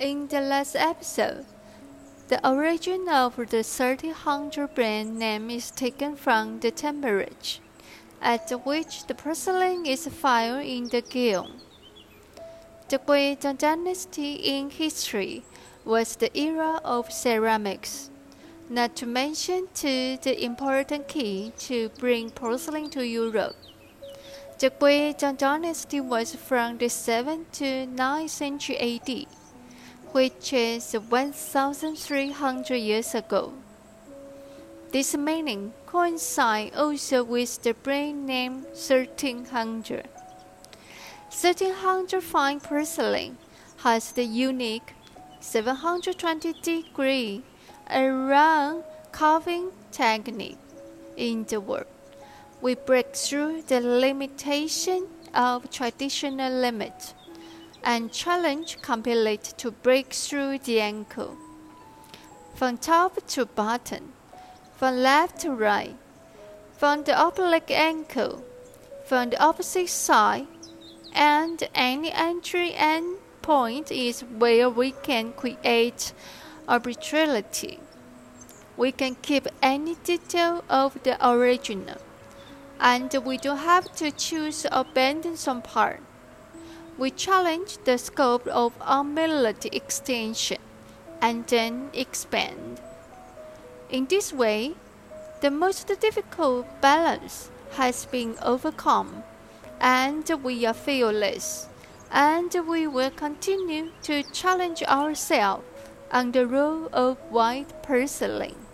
In the last episode, the origin of the 1300 brand name is taken from the temperature at which the porcelain is fired in the kiln. The Guizhou dynasty in history was the era of ceramics, not to mention to the important key to bring porcelain to Europe. The Guizhou dynasty was from the 7th to 9th century AD which is 1,300 years ago. This meaning coincides also with the brand name 1300. 1300 fine porcelain has the unique 720 degree around carving technique in the world. We break through the limitation of traditional limits and challenge complete to break through the ankle. From top to bottom, from left to right, from the oblique ankle, from the opposite side, and any entry end point is where we can create arbitrarily. We can keep any detail of the original, and we don't have to choose or abandon some part we challenge the scope of unmelody extension and then expand. In this way, the most difficult balance has been overcome, and we are fearless, and we will continue to challenge ourselves on the role of white porcelain.